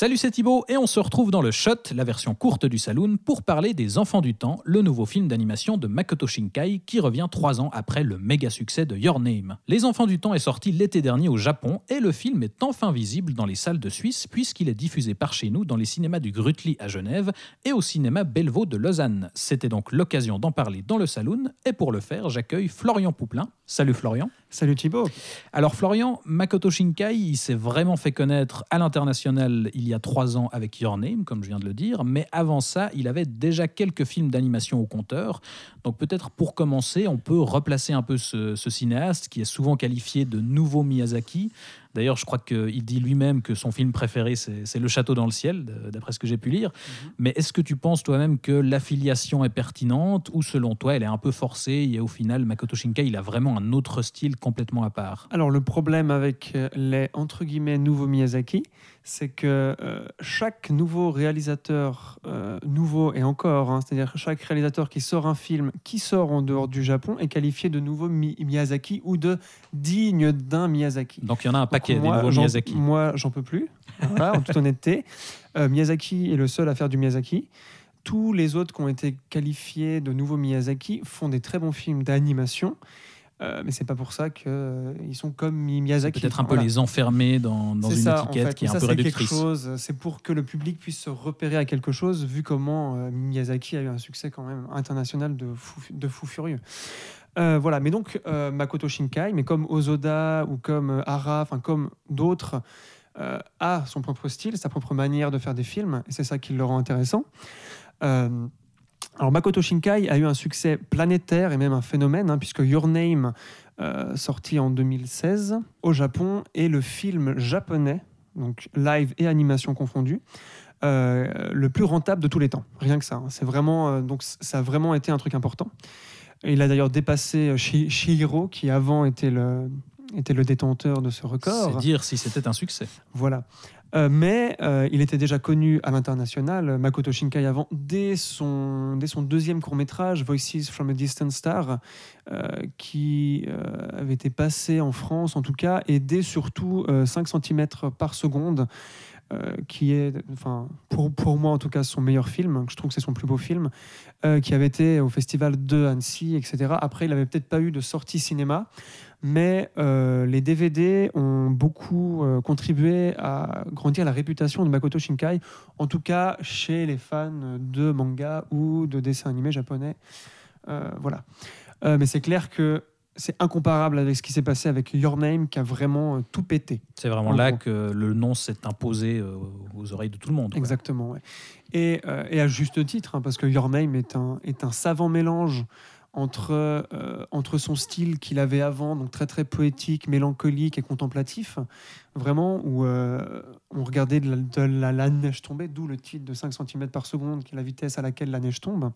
Salut, c'est Thibaut et on se retrouve dans le Shot, la version courte du Saloon, pour parler des Enfants du Temps, le nouveau film d'animation de Makoto Shinkai qui revient trois ans après le méga succès de Your Name. Les Enfants du Temps est sorti l'été dernier au Japon et le film est enfin visible dans les salles de Suisse puisqu'il est diffusé par chez nous dans les cinémas du Grutli à Genève et au cinéma Bellevaux de Lausanne. C'était donc l'occasion d'en parler dans le Saloon et pour le faire, j'accueille Florian Pouplin. Salut Florian. Salut Thibaut. Alors Florian, Makoto Shinkai, il s'est vraiment fait connaître à l'international il y a trois ans avec Your Name, comme je viens de le dire, mais avant ça, il avait déjà quelques films d'animation au compteur. Donc peut-être pour commencer, on peut replacer un peu ce, ce cinéaste qui est souvent qualifié de nouveau Miyazaki. D'ailleurs, je crois qu'il dit lui-même que son film préféré, c'est Le Château dans le ciel, d'après ce que j'ai pu lire. Mais est-ce que tu penses toi-même que l'affiliation est pertinente ou selon toi, elle est un peu forcée et au final, Makoto Shinkai, il a vraiment un autre style complètement à part? Alors le problème avec euh, les entre guillemets nouveaux Miyazaki, c'est que euh, chaque nouveau réalisateur euh, nouveau et encore, hein, c'est-à-dire chaque réalisateur qui sort un film qui sort en dehors du Japon est qualifié de nouveau Mi- Miyazaki ou de digne d'un Miyazaki. Donc il y en a un Donc, paquet, des moi, nouveaux j'en- Miyazaki. Moi, j'en peux plus. Voilà, en toute honnêteté, Euh, Miyazaki est le seul à faire du Miyazaki. Tous les autres qui ont été qualifiés de nouveaux Miyazaki font des très bons films d'animation. Euh, mais c'est pas pour ça qu'ils sont comme Mi- Miyazaki. Peut-être un peu Voilà. les enfermer dans, une ça, en étiquette fait. qui est Mais un ça, peu réductrice. chose. C'est pour que le public puisse se repérer à quelque chose, vu comment euh, Miyazaki a eu un succès quand même international de fou, de fou furieux. Euh, voilà, mais donc euh, Makoto Shinkai, mais comme Ozoda ou comme euh, Hara, enfin comme d'autres, euh, a son propre style, sa propre manière de faire des films, et c'est ça qui le rend intéressant. Alors Makoto Shinkai a eu un succès planétaire et même un phénomène, hein, puisque Your Name, euh, sorti en 2016 au Japon, est le film japonais, donc live et animation confondus, euh, le plus rentable de tous les temps. Rien que ça. hein. C'est vraiment, euh, donc ça a vraiment été un truc important. Il a d'ailleurs dépassé Shi- Shihiro, qui avant était le, était le détenteur de ce C'est record. dire si c'était un succès. Voilà. Euh, mais euh, il était déjà connu à l'international, Makoto Shinkai avant, dès son, dès son deuxième court-métrage, Voices from a Distant Star, euh, qui euh, avait été passé en France en tout cas, et dès surtout euh, 5 cm par seconde, euh, qui est, enfin, pour, pour moi en tout cas, son meilleur film, je trouve que c'est son plus beau film, euh, qui avait été au festival de Annecy, etc. Après, il n'avait peut-être pas eu de sortie cinéma, mais euh, les DVD ont beaucoup euh, contribué à grandir la réputation de Makoto Shinkai, en tout cas chez les fans de manga ou de dessins animés japonais. Euh, voilà. Mais c'est clair que c'est incomparable avec ce qui s'est passé avec Your Name, qui a vraiment tout pété. C'est vraiment En là gros. que le nom s'est imposé aux oreilles de tout le monde. Exactement. ouais. Et, et à juste titre, hein, parce que Your Name est un, est un savant mélange entre, euh, entre son style qu'il avait avant, donc très très poétique, mélancolique et contemplatif, vraiment, où euh, on regardait de la, la- la neige tomber, d'où le titre de 5 cm par seconde, qui est la vitesse à laquelle la neige tombe,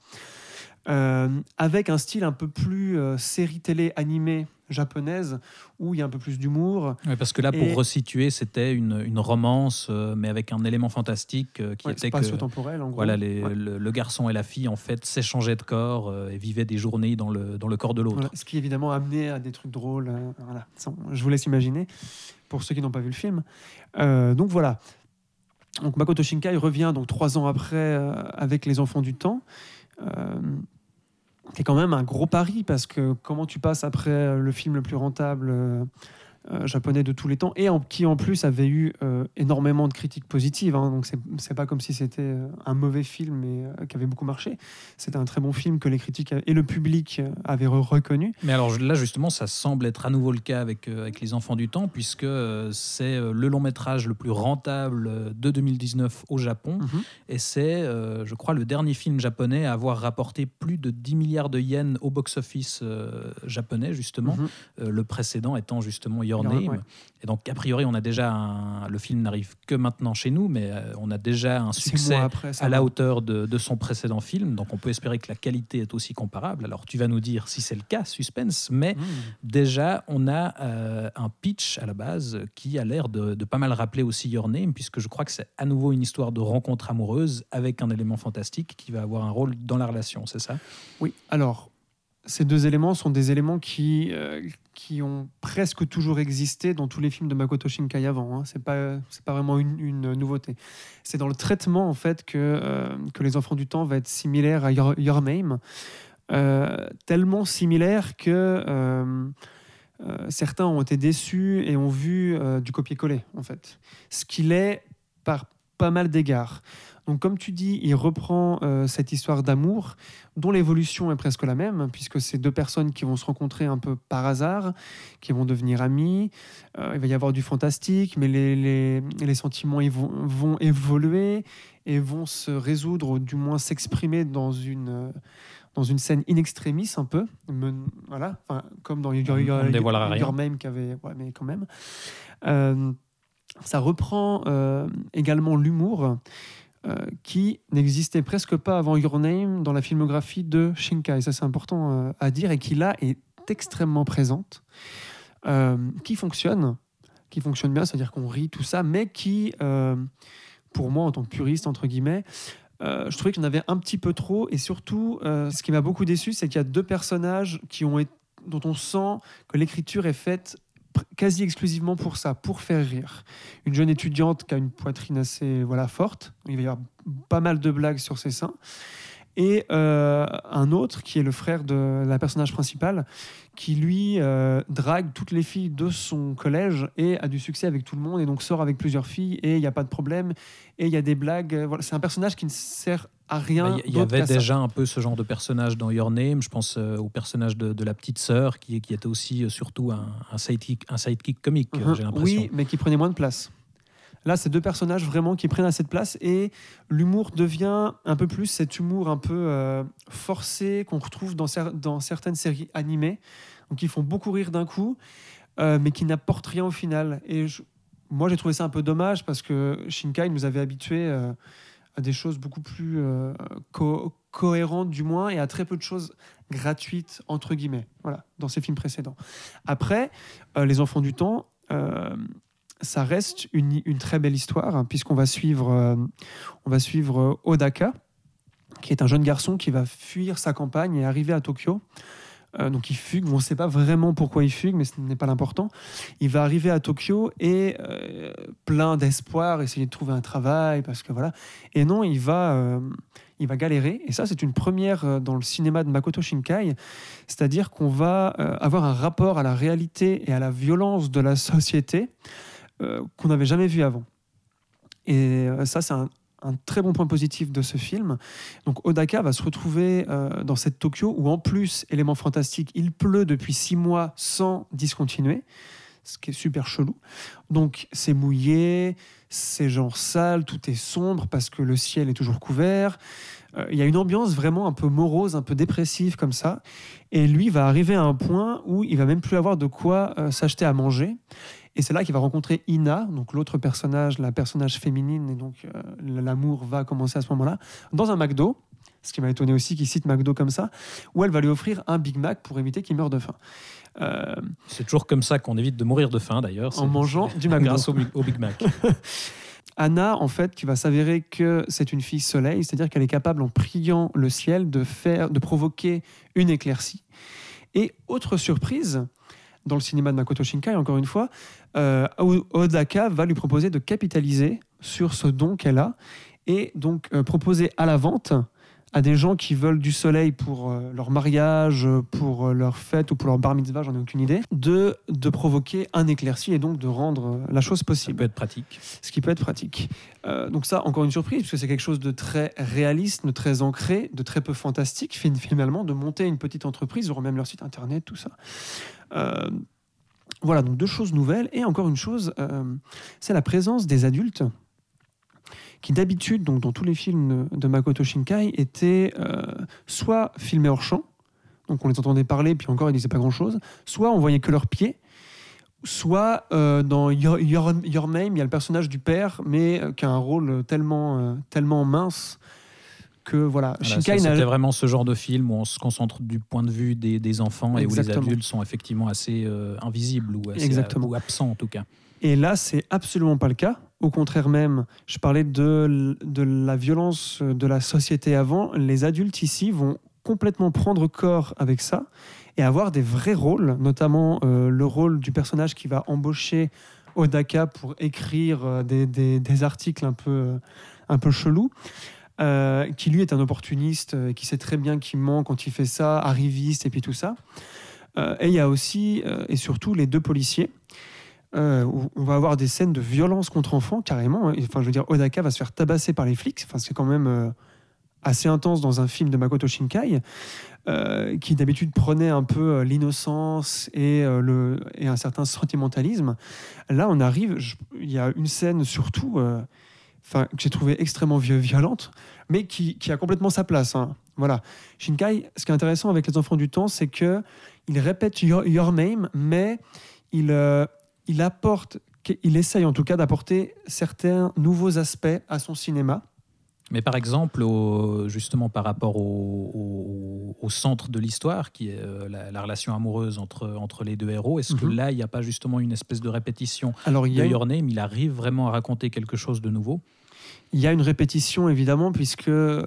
euh, avec un style un peu plus euh, série télé animée japonaise, où il y a un peu plus d'humour, Ouais, parce que là, pour Et- resituer, c'était une, une romance, euh, mais avec un élément fantastique euh, qui ouais, était que spatio-temporel en gros. voilà, les- Ouais. le, le garçon et la fille en fait s'échangeaient de corps euh, et vivaient des journées dans le, dans le corps de l'autre. Voilà, ce qui évidemment a amené à des trucs drôles. voilà. Je vous laisse imaginer, pour ceux qui n'ont pas vu le film. Donc voilà. Donc Makoto Shinkai revient donc trois ans après avec Les Enfants du Temps. Euh, c'est quand même un gros pari parce que comment tu passes après euh, le film le plus rentable euh, japonais de tous les temps et en, qui en plus avait eu euh, énormément de critiques positives. hein. donc c'est pas comme si c'était euh, un mauvais film et euh, qui avait beaucoup marché. C'était un très bon film que les critiques et le public avaient re- reconnu. Mais alors là, justement, ça semble être à nouveau le cas avec, avec Les Enfants du Temps, puisque c'est le long métrage le plus rentable de 2019 au Japon. Mhm. Et c'est, je crois, le dernier film japonais à avoir rapporté plus de 10 milliards de yens au box-office japonais, justement. Mhm. Le précédent étant justement Your Name. ouais. Et donc, a priori, on a déjà un- le film n'arrive que maintenant chez nous, mais euh, on a déjà un succès après, à la hauteur de, de son précédent film. Donc, on peut espérer que la qualité est aussi comparable. Alors, tu vas nous dire si c'est le cas, suspense, mais Mmh. déjà, on a euh, un pitch à la base qui a l'air de, de pas mal rappeler aussi Your Name, puisque je crois que c'est à nouveau une histoire de rencontre amoureuse avec un élément fantastique qui va avoir un rôle dans la relation, c'est ça? Oui, alors, ces deux éléments sont des éléments qui, euh, qui ont presque toujours existé dans tous les films de Makoto Shinkai avant. Hein. C'est pas, pas vraiment une, une nouveauté. C'est dans le traitement, en fait, que, euh, que Les Enfants du Temps va être similaire à Your, Name. Euh, tellement similaire que certains ont été déçus et ont vu du copier-coller, en fait. Ce qu'il est par pas mal d'égards. Donc, comme tu dis, il reprend euh, cette histoire d'amour dont l'évolution est presque la même, puisque c'est deux personnes qui vont se rencontrer un peu par hasard, qui vont devenir amies. Euh, il va y avoir du fantastique, mais les, les, les sentiments ils vont, vont évoluer et vont se résoudre, ou du moins s'exprimer dans une, dans une scène in extremis un peu. Voilà, enfin, comme dans Your, Your, rien. Your Name, qui avait, ouais, mais quand même. Euh, ça reprend euh, également l'humour qui n'existait presque pas avant Your Name dans la filmographie de Shinkai. Ça, c'est important euh, à dire et qui là est extrêmement présente, euh, qui fonctionne, qui fonctionne bien, c'est-à-dire qu'on rit tout ça, mais qui, euh, pour moi, en tant que puriste entre guillemets, euh, je trouvais qu'il y en avait un petit peu trop et surtout, euh, ce qui m'a beaucoup déçu, c'est qu'il y a deux personnages qui ont dont on sent que l'écriture est faite quasi exclusivement pour ça, pour faire rire. Une jeune étudiante qui a une poitrine assez voilà forte, il va y avoir pas mal de blagues sur ses seins, et euh, un autre qui est le frère de la personnage principale, qui lui euh, drague toutes les filles de son collège et a du succès avec tout le monde et donc sort avec plusieurs filles et il n'y a pas de problème et il y a des blagues. Voilà, c'est un personnage qui ne sert à rien. Bah, Il y, avait ça. déjà un peu ce genre de personnage dans Your Name. Je pense euh, au personnage de, de la petite sœur, qui, qui était aussi euh, surtout un, un sidekick, un sidekick comique, Mhm. j'ai l'impression. Oui, mais qui prenait moins de place. Là, c'est deux personnages vraiment qui prennent assez de place et l'humour devient un peu plus cet humour un peu euh, forcé qu'on retrouve dans, cer- dans certaines séries animées, donc qui font beaucoup rire d'un coup, euh, mais qui n'apportent rien au final. Et je- moi, j'ai trouvé ça un peu dommage parce que Shinkai nous avait habitués euh, à des choses beaucoup plus euh, co- cohérentes du moins et à très peu de choses gratuites entre guillemets. Voilà, dans ses films précédents. Après, euh, les enfants du temps. euh, ça reste une, très belle histoire hein, puisqu'on va suivre, on va suivre Odaka, qui est un jeune garçon qui va fuir sa campagne et arriver à Tokyo. Euh, donc il fugue, on ne sait pas vraiment pourquoi il fugue, mais ce n'est pas l'important. Il va arriver à Tokyo et euh, plein d'espoir, essayer de trouver un travail, parce que voilà. Et non, il va, euh, il va galérer. Et ça, c'est une première dans le cinéma de Makoto Shinkai, c'est-à-dire qu'on va avoir un rapport à la réalité et à la violence de la société qu'on n'avait jamais vu avant. Et ça, c'est un, un très bon point positif de ce film. Donc Odaka va se retrouver euh, dans cette Tokyo où en plus, élément fantastique, il pleut depuis six mois sans discontinuer, ce qui est super chelou. Donc c'est mouillé, c'est genre sale, tout est sombre parce que le ciel est toujours couvert. Euh, Il y a une ambiance vraiment un peu morose, un peu dépressive comme ça. Et lui va arriver à un point où il va même plus avoir de quoi euh, s'acheter à manger. Et c'est là qu'il va rencontrer Ina, donc l'autre personnage, la personnage féminine, et donc euh, l'amour va commencer à ce moment-là, dans un McDo, ce qui m'a étonné aussi qu'il cite McDo comme ça, où elle va lui offrir un Big Mac pour éviter qu'il meure de faim. Euh, C'est toujours comme ça qu'on évite de mourir de faim, d'ailleurs. en mangeant du McDo. Grâce au, au Big Mac. Anna, en fait, qui va s'avérer que c'est une fille soleil, c'est-à-dire qu'elle est capable, en priant le ciel, de, faire, de provoquer une éclaircie. Et autre surprise, dans le cinéma de Makoto Shinkai, encore une fois, euh, Odaka va lui proposer de capitaliser sur ce don qu'elle a et donc euh, proposer à la vente à des gens qui veulent du soleil pour euh, leur mariage, pour euh, leur fête ou pour leur bar mitzvah, j'en ai aucune idée, de, de provoquer un éclairci et donc de rendre euh, la chose Ça possible peut être pratique. ce qui peut être pratique. Euh, donc ça, encore une surprise, parce que c'est quelque chose de très réaliste, de très ancré, de très peu fantastique, fin- finalement, de monter une petite entreprise, auront même leur site internet, tout ça. Voilà, donc deux choses nouvelles. Et encore une chose, c'est la présence des adultes qui d'habitude, donc dans tous les films de Makoto Shinkai, étaient euh, soit filmés hors champ, donc on les entendait parler, puis encore ils disaient pas grand-chose, soit on voyait que leurs pieds, soit euh, dans Your, Your- Your Name, il y a le personnage du père, mais euh, qui a un rôle tellement, euh, tellement mince que voilà. Voilà, Shinkai C'était vraiment ce genre de film où on se concentre du point de vue des, des enfants et où les adultes sont effectivement assez invisibles ou, assez, Exactement. ou absents en tout cas. Et là, c'est absolument pas le cas. Au contraire même, je parlais de, la violence de la société avant. Les adultes ici vont complètement prendre corps avec ça et avoir des vrais rôles, notamment euh, le rôle du personnage qui va embaucher Odaka pour écrire euh, des, articles un peu, euh, un peu chelous. euh, qui lui est un opportuniste, euh, qui sait très bien qu'il ment quand il fait ça, arriviste et puis tout ça. Euh, et il y a aussi euh, et surtout les deux policiers euh, où on va avoir des scènes de violence contre enfants, carrément. hein. Enfin, je veux dire, Odaka va se faire tabasser par les flics. Enfin, c'est quand même euh, assez intense dans un film de Makoto Shinkai, euh, qui d'habitude prenait un peu l'innocence et, et un certain sentimentalisme. Là, on arrive, il y a une scène surtout, enfin, que j'ai trouvé extrêmement vi- violente, mais qui, qui a complètement sa place. hein. Voilà. Shinkai, ce qui est intéressant avec les enfants du temps, c'est que il répète your, Your name, mais il, il apporte, il essaye en tout cas d'apporter certains nouveaux aspects à son cinéma. Mais par exemple, au- justement par rapport au, au- au centre de l'histoire, qui est euh, la, la relation amoureuse entre, entre les deux héros, est-ce que Mhm. là, il n'y a pas justement une espèce de répétition Alors il y a, Your Name Il arrive vraiment à raconter quelque chose de nouveau? Il y a une répétition évidemment, puisque euh,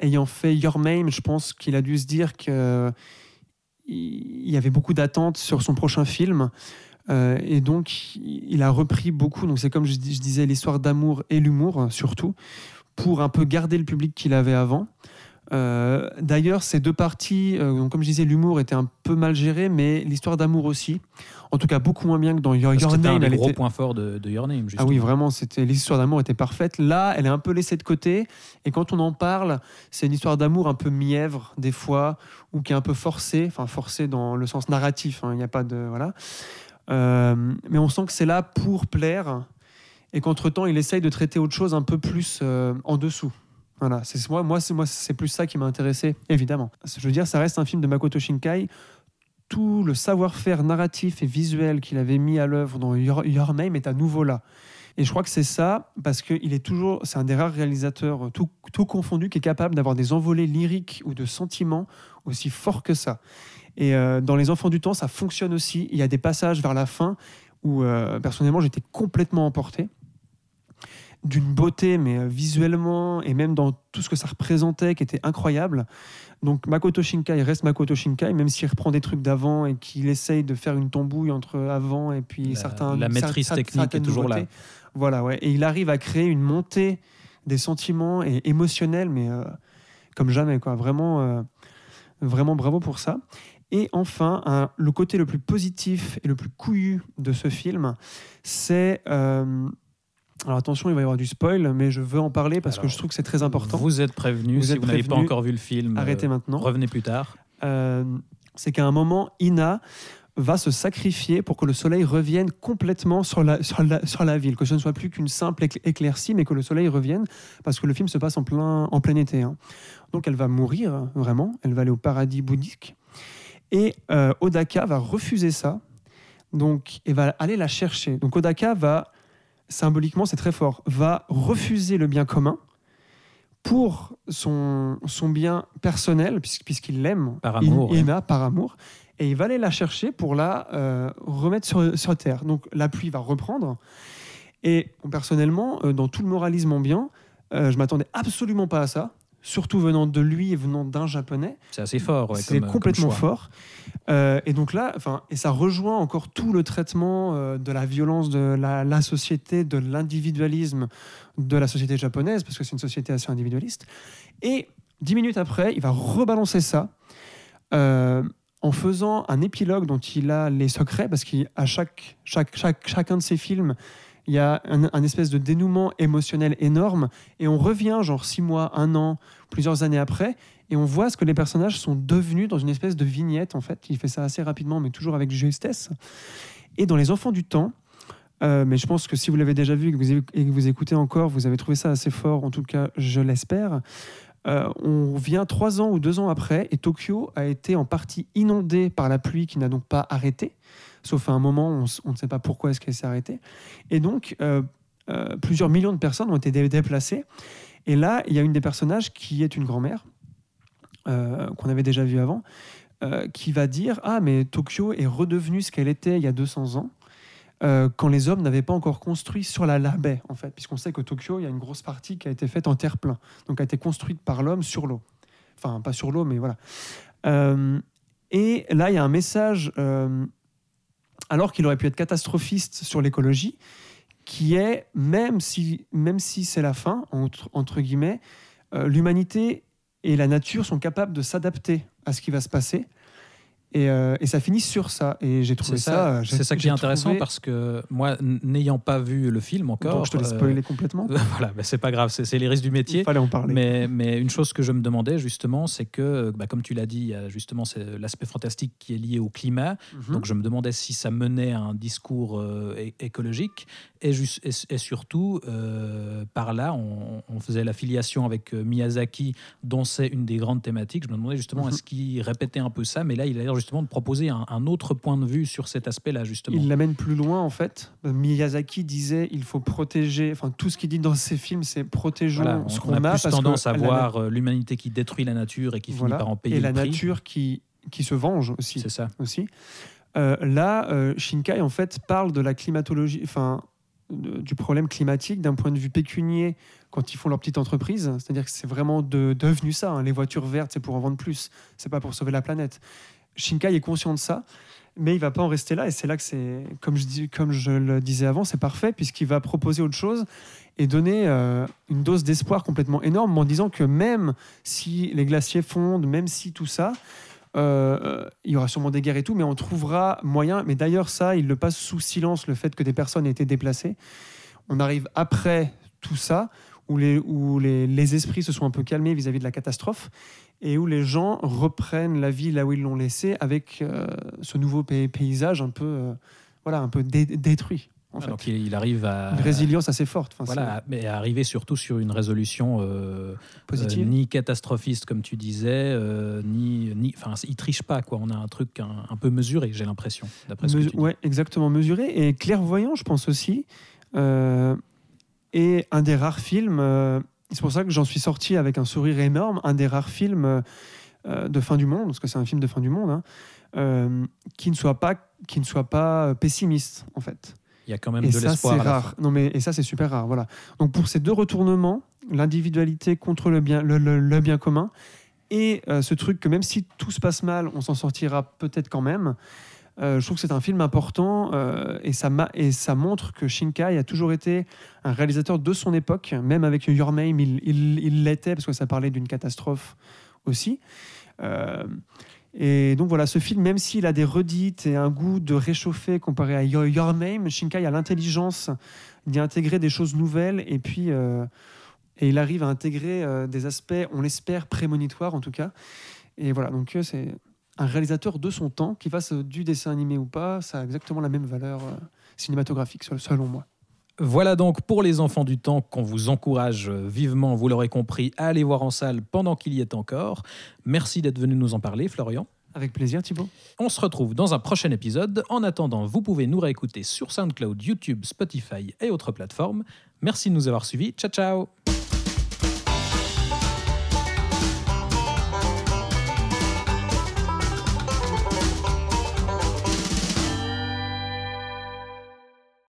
ayant fait Your Name, je pense qu'il a dû se dire que il y avait beaucoup d'attentes sur son prochain film. Euh, et donc, il a repris beaucoup. Donc, c'est comme je, dis- je disais, l'histoire d'amour et l'humour, surtout, pour un peu garder le public qu'il avait avant. Euh, D'ailleurs, ces deux parties, euh, donc, comme je disais, l'humour était un peu mal géré, mais l'histoire d'amour aussi. En tout cas, beaucoup moins bien que dans Your, Parce que Your C'était un Name. des gros était- points forts de, de Your Name, ah justement. oui, vraiment, c'était l'histoire d'amour était parfaite. Là, elle est un peu laissée de côté. Et quand on en parle, c'est une histoire d'amour un peu mièvre, des fois, ou qui est un peu forcée. Enfin, forcée dans le sens narratif. hein, Il n'y a pas de. Voilà. Euh, mais on sent que c'est là pour plaire. Et qu'entre-temps, il essaye de traiter autre chose un peu plus euh, en dessous. Voilà, c'est moi, moi, c'est moi, c'est plus ça qui m'a intéressé, évidemment. Je veux dire, ça reste un film de Makoto Shinkai. Tout le savoir-faire narratif et visuel qu'il avait mis à l'œuvre dans Your, Your Name est à nouveau là. Et je crois que c'est ça, parce qu'il est toujours, c'est un des rares réalisateurs, euh, tout, tout confondu, qui est capable d'avoir des envolées lyriques ou de sentiments aussi forts que ça. Et euh, dans Les Enfants du Temps, ça fonctionne aussi. Il y a des passages vers la fin où, euh, personnellement, j'étais complètement emporté. D'une beauté, mais visuellement, et même dans tout ce que ça représentait, qui était incroyable. Donc Makoto Shinkai reste Makoto Shinkai, même s'il reprend des trucs d'avant et qu'il essaye de faire une tambouille entre avant et puis La- certains. la maîtrise technique est toujours là. Voilà, ouais. Et il arrive à créer une montée des sentiments et émotionnels, mais euh, comme jamais, quoi. Vraiment, euh, vraiment bravo pour ça. Et enfin, le côté le plus positif et le plus couillu de ce film, c'est. euh, alors attention, il va y avoir du spoil, mais je veux en parler parce que je trouve que c'est très important. Vous êtes prévenu. Si êtes vous n'avez pas encore vu le film, Arrêtez maintenant. revenez plus tard. C'est qu'à un moment, Ina va se sacrifier pour que le soleil revienne complètement sur la, sur la, sur la ville, que ce ne soit plus qu'une simple écl- éclaircie, mais que le soleil revienne, parce que le film se passe en plein, en plein été. hein. Donc elle va mourir, vraiment, elle va aller au paradis bouddhique. Et euh, Odaka va refuser ça, donc, et va aller la chercher. Donc Odaka va, symboliquement c'est très fort, va refuser le bien commun pour son, son bien personnel, puisqu- puisqu'il l'aime, Par amour, I- ouais. Par amour, et il va aller la chercher pour la euh, remettre sur, sur Terre. Donc la pluie va reprendre. Et personnellement, euh, dans tout le moralisme ambiant, euh, je m'attendais absolument pas à ça, surtout venant de lui et venant d'un japonais. C'est assez fort. ouais, c'est comme- complètement comme fort. Euh, et donc là, enfin, et ça rejoint encore tout le traitement euh, de la violence de la, la société, de l'individualisme de la société japonaise, parce que c'est une société assez individualiste. Et dix minutes après, il va rebalancer ça euh, en faisant un épilogue dont il a les secrets, parce qu'à chaque, chaque, chaque, chacun de ses films, il y a un, espèce de dénouement émotionnel énorme, et on revient genre six mois, un an, plusieurs années après, et on voit ce que les personnages sont devenus dans une espèce de vignette, en fait. Il fait ça assez rapidement, mais toujours avec justesse. Et dans Les Enfants du Temps, euh, mais je pense que si vous l'avez déjà vu et que vous, et que vous écoutez encore, vous avez trouvé ça assez fort, en tout cas, je l'espère. Euh, on vient trois ans ou deux ans après, et Tokyo a été en partie inondé par la pluie qui n'a donc pas arrêté. sauf à un moment, on, on ne sait pas pourquoi est-ce qu'elle s'est arrêtée. Et donc, euh, euh, plusieurs millions de personnes ont été dé- déplacées. Et là, il y a une des personnages qui est une grand-mère, qu'on avait déjà vue avant, qui va dire Ah, mais Tokyo est redevenue ce qu'elle était il y a 200 ans. Euh, quand les hommes n'avaient pas encore construit sur la, la baie, en fait, puisqu'on sait que Tokyo, il y a une grosse partie qui a été faite en terre-plein, donc a été construite par l'homme sur l'eau. Enfin, pas sur l'eau, mais voilà. Euh, et là, il y a un message, euh, alors qu'il aurait pu être catastrophiste sur l'écologie, qui est, même si, même si c'est la fin, entre, guillemets, l'humanité et la nature sont capables de s'adapter à ce qui va se passer. Et, euh, et ça finit sur ça. Et j'ai trouvé C'est ça. ça, euh, c'est ça qui est intéressant trouvé- parce que moi, n'ayant pas vu le film encore, Donc je te laisse euh, spoiler complètement. voilà, bah, c'est pas grave, c'est les risques du métier. Il fallait en parler. Mais, mais une chose que je me demandais justement, c'est que, bah, comme tu l'as dit, il y a justement c'est l'aspect fantastique qui est lié au climat. Mhm. Donc je me demandais si ça menait à un discours euh, écologique. Et, jus- et, et surtout, par là, on, on faisait l'affiliation avec euh, Miyazaki, dont c'est une des grandes thématiques. Je me demandais justement, Mhm. est-ce qu'il répétait un peu ça? Mais là, il a l'air justement de proposer un, un autre point de vue sur cet aspect-là, justement. Il l'amène plus loin en fait. Miyazaki disait il faut protéger, enfin tout ce qu'il dit dans ses films c'est protégeons Voilà, on, ce on qu'on a a. plus parce tendance à la voir euh, l'humanité qui détruit la nature et qui Voilà. finit par en payer et le la prix. nature qui, qui se venge aussi. C'est ça. aussi. Euh, là, euh, Shinkai en fait parle de la climatologie, enfin du problème climatique d'un point de vue pécunier quand ils font leur petite entreprise. C'est-à-dire que c'est vraiment de- devenu ça. hein. Les voitures vertes, c'est pour en vendre plus. C'est pas pour sauver la planète. Shinkai est conscient de ça, mais il va pas en rester là. Et c'est là que c'est, comme je, dis, comme je le disais avant, c'est parfait puisqu'il va proposer autre chose et donner euh, une dose d'espoir complètement énorme en disant que même si les glaciers fondent, même si tout ça, euh, il y aura sûrement des guerres et tout, mais on trouvera moyen. Mais d'ailleurs, ça, il le passe sous silence, le fait que des personnes aient été déplacées. On arrive après tout ça, où les, où les, les esprits se sont un peu calmés vis-à-vis de la catastrophe, et où les gens reprennent la vie là où ils l'ont laissé, avec euh, ce nouveau pay- paysage un peu, euh, voilà, un peu dé- détruit. En Ah, fait. Donc il, arrive à Une résilience assez forte. Enfin, voilà, mais arriver surtout sur une résolution euh, positive. euh, ni catastrophiste comme tu disais, ni ni, enfin il triche pas quoi. On a un truc un, un peu mesuré, j'ai l'impression, d'après ce que tu dis. ouais, exactement mesuré et clairvoyant, je pense aussi. Et un des rares films, c'est pour ça que j'en suis sorti avec un sourire énorme, un des rares films euh, euh, de fin du monde, parce que c'est un film de fin du monde, hein, euh, qui ne soit pas qui ne soit pas pessimiste en fait. Il y a quand même Et de l'espoir. c'est rare. Non mais et ça c'est super rare. Voilà. Donc pour ces deux retournements, l'individualité contre le bien, le, le- le bien commun, et euh, ce truc que même si tout se passe mal, on s'en sortira peut-être quand même. Euh, je trouve que c'est un film important euh, et, ça montre que Shinkai a toujours été un réalisateur de son époque, même avec Your Name, il l'était parce que ça parlait d'une catastrophe aussi. Euh, et donc voilà, ce film, même s'il a des redites et un goût de réchauffer comparé à Your, Name, Shinkai a l'intelligence d'y intégrer des choses nouvelles et puis il arrive à intégrer des aspects, on l'espère, prémonitoires en tout cas. Et voilà, donc c'est un réalisateur de son temps, qui fasse du dessin animé ou pas, ça a exactement la même valeur euh, cinématographique, sel- selon moi. Voilà donc pour les enfants du temps qu'on vous encourage vivement, vous l'aurez compris, à aller voir en salle pendant qu'il y est encore. Merci d'être venu nous en parler, Florian. Avec plaisir, Thibaut. On se retrouve dans un prochain épisode. En attendant, vous pouvez nous réécouter sur SoundCloud, YouTube, Spotify et autres plateformes. Merci de nous avoir suivis. Ciao ciao